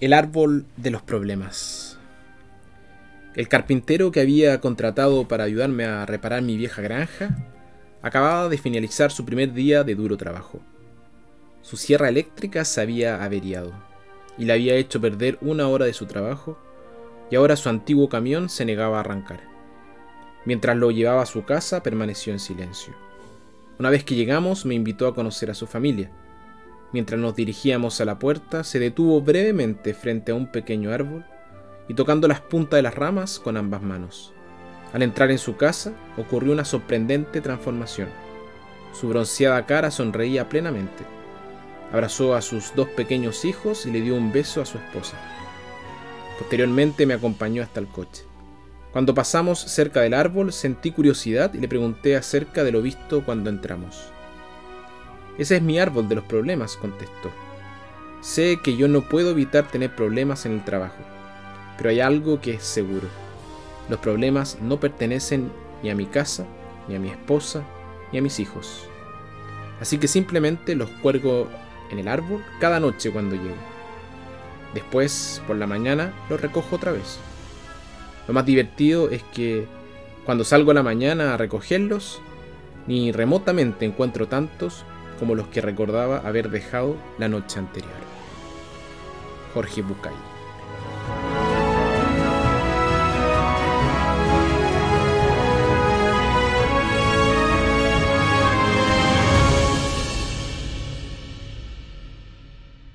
El árbol de los problemas. El carpintero que había contratado para ayudarme a reparar mi vieja granja acababa de finalizar su primer día de duro trabajo. Su sierra eléctrica se había averiado y le había hecho perder una hora de su trabajo y ahora su antiguo camión se negaba a arrancar. Mientras lo llevaba a su casa permaneció en silencio. Una vez que llegamos me invitó a conocer a su familia Mientras nos dirigíamos a la puerta, se detuvo brevemente frente a un pequeño árbol y tocando las puntas de las ramas con ambas manos. Al entrar en su casa, ocurrió una sorprendente transformación. Su bronceada cara sonreía plenamente. Abrazó a sus dos pequeños hijos y le dio un beso a su esposa. Posteriormente me acompañó hasta el coche. Cuando pasamos cerca del árbol sentí curiosidad y le pregunté acerca de lo visto cuando entramos. Ese es mi árbol de los problemas, contestó. Sé que yo no puedo evitar tener problemas en el trabajo, pero hay algo que es seguro. Los problemas no pertenecen ni a mi casa, ni a mi esposa, ni a mis hijos. Así que simplemente los cuelgo en el árbol cada noche cuando llego. Después, por la mañana, los recojo otra vez. Lo más divertido es que cuando salgo a la mañana a recogerlos, ni remotamente encuentro tantos como los que recordaba haber dejado la noche anterior. Jorge Bucay